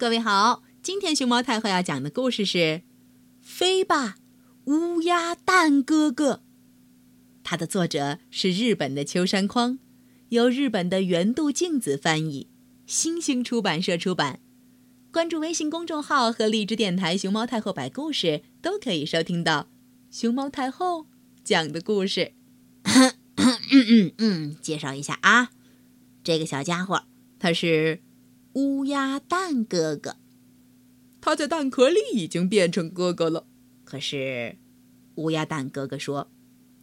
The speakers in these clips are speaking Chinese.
各位好，今天熊猫太后要讲的故事是《飞吧，乌鸦蛋哥哥》。它的作者是日本的秋山匡，由日本的原度镜子翻译，新星出版社出版。关注微信公众号和荔枝电台“熊猫太后”摆故事，都可以收听到熊猫太后讲的故事。嗯嗯嗯，介绍一下啊，这个小家伙他是。乌鸦蛋哥哥，他在蛋壳里已经变成哥哥了。可是，乌鸦蛋哥哥说，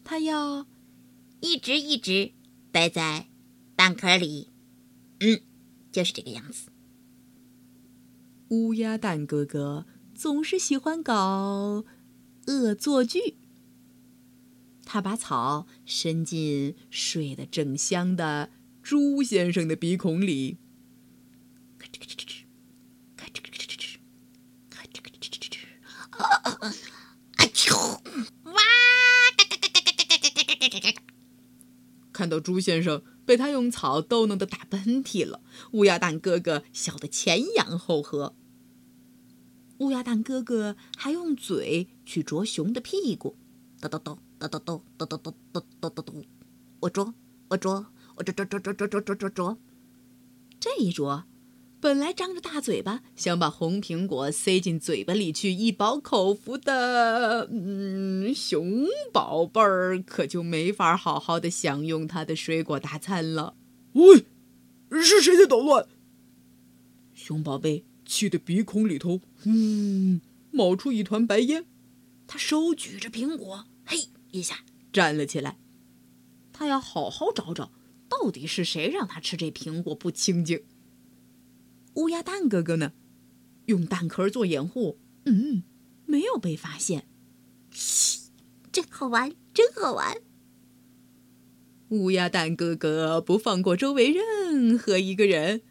他要一直一直待在蛋壳里。嗯，就是这个样子。乌鸦蛋哥哥总是喜欢搞恶作剧。他把草伸进睡得正香的猪先生的鼻孔里。看到朱先生被他用草逗弄的打喷嚏了，乌鸦蛋哥哥笑得前仰后合。乌鸦蛋哥哥还用嘴去啄熊的屁股，哆哆哆哆哆哆哆哆哆哆哆哆，我啄，我啄，我啄啄啄啄啄啄啄啄啄，这一啄。本来张着大嘴巴想把红苹果塞进嘴巴里去一饱口福的，嗯，熊宝贝儿可就没法好好的享用他的水果大餐了。喂，是谁在捣乱？熊宝贝气得鼻孔里头，嗯，冒出一团白烟。他手举着苹果，嘿一下站了起来。他要好好找找，到底是谁让他吃这苹果不清净。乌鸦蛋哥哥呢？用蛋壳做掩护，嗯，没有被发现。嘘，真好玩，真好玩。乌鸦蛋哥哥不放过周围任何一个人。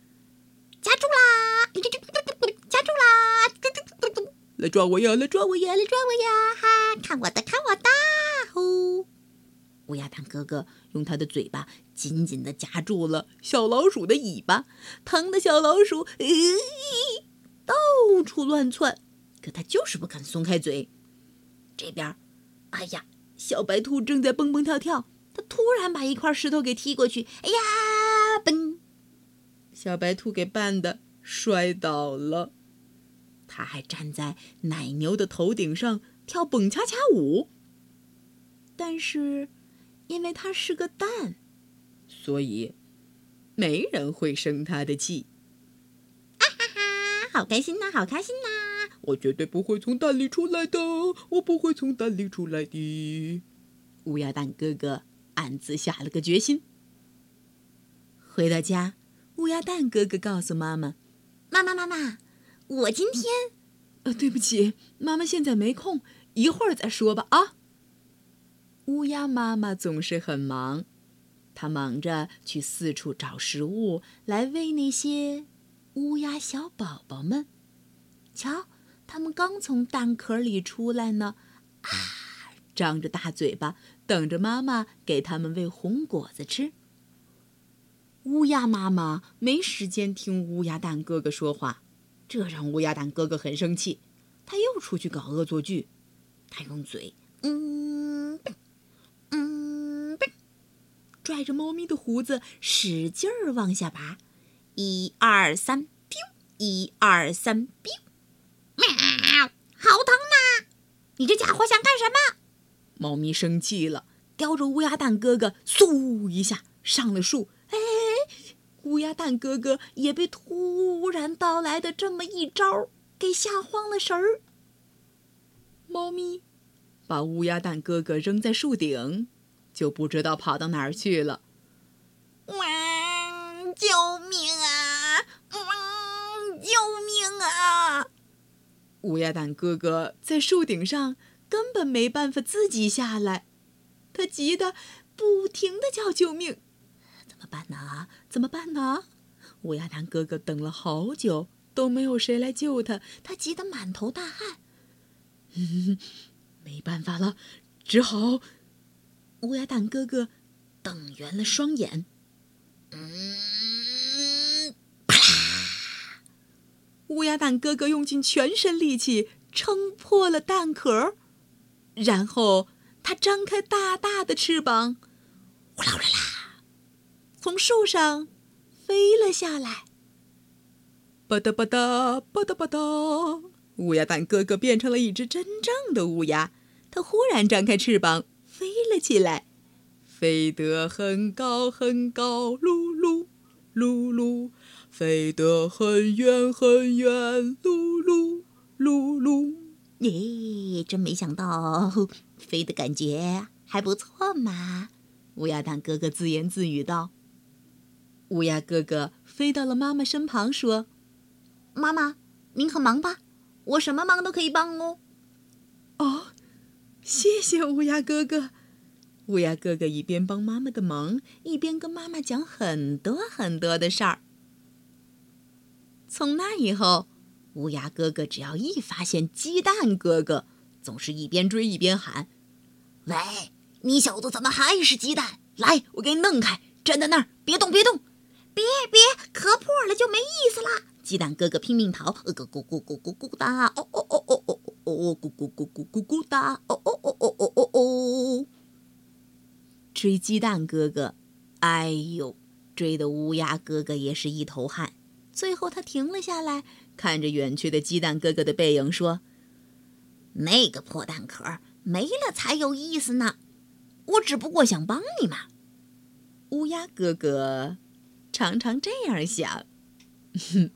夹住啦！夹住啦！来抓我呀！来抓我呀！来抓我呀！哈，看我的，看我的！呼！乌鸦蛋哥哥用他的嘴巴紧紧地夹住了小老鼠的尾巴，疼的小老鼠到处乱窜，可他就是不肯松开嘴。这边，哎呀，小白兔正在蹦蹦跳跳，它突然把一块石头给踢过去，哎呀，嘣！小白兔给绊的摔倒了。它还站在奶牛的头顶上跳蹦恰恰舞，但是。因为它是个蛋，所以没人会生它的气。啊哈哈，好开心呐，好开心呐！我绝对不会从蛋里出来的，我不会从蛋里出来的。乌鸦蛋哥哥暗自下了个决心。回到家，乌鸦蛋哥哥告诉妈妈：“妈妈，妈妈，我今天……呃，对不起，妈妈现在没空，一会儿再说吧。”啊。乌鸦妈妈总是很忙，她忙着去四处找食物来喂那些乌鸦小宝宝们。瞧，它们刚从蛋壳里出来呢，啊，张着大嘴巴，等着妈妈给它们喂红果子吃。乌鸦妈妈没时间听乌鸦蛋哥哥说话，这让乌鸦蛋哥哥很生气。他又出去搞恶作剧，他用嘴，嗯。拽着猫咪的胡子，使劲儿往下拔，一二三，biu！一二三丢喵！好疼呐！你这家伙想干什么？猫咪生气了，叼着乌鸦蛋哥哥，嗖一下上了树。哎，乌鸦蛋哥哥也被突然到来的这么一招给吓慌了神儿。猫咪把乌鸦蛋哥哥扔在树顶。就不知道跑到哪儿去了。哇！救命啊！哇！救命啊！乌鸦蛋哥哥在树顶上根本没办法自己下来，他急得不停的叫救命。怎么办呢？怎么办呢？乌鸦蛋哥哥等了好久都没有谁来救他，他急得满头大汗。没办法了，只好。乌鸦蛋哥哥瞪圆了双眼，啪！乌鸦蛋哥哥用尽全身力气撑破了蛋壳，然后他张开大大的翅膀，呼啦呼啦，从树上飞了下来。吧嗒吧嗒吧嗒吧嗒，乌鸦蛋哥哥变成了一只真正的乌鸦。他忽然张开翅膀了起来，飞得很高很高，噜噜噜噜。飞得很远很远，噜噜噜噜。耶，真没想到，飞的感觉还不错嘛！乌鸦蛋哥哥自言自语道。乌鸦哥哥飞到了妈妈身旁，说：“妈妈，您很忙吧？我什么忙都可以帮哦。”哦，谢谢乌鸦哥哥。乌鸦哥哥一边帮妈妈的忙，一边跟妈妈讲很多很多的事儿。从那以后，乌鸦哥哥只要一发现鸡蛋哥哥，总是一边追一边喊：“喂，你小子怎么还是鸡蛋？来，我给你弄开！站在那儿，别动，别动！别别，磕破了就没意思啦！”鸡蛋哥哥拼命逃，咕咕咕咕咕咕咕哒，哦哦哦哦哦哦，咕咕咕咕咕咕哒，哦哦哦哦哦。追鸡蛋哥哥，哎呦，追的乌鸦哥哥也是一头汗。最后，他停了下来，看着远去的鸡蛋哥哥的背影，说：“那个破蛋壳没了才有意思呢。我只不过想帮你嘛。”乌鸦哥哥常常这样想。哼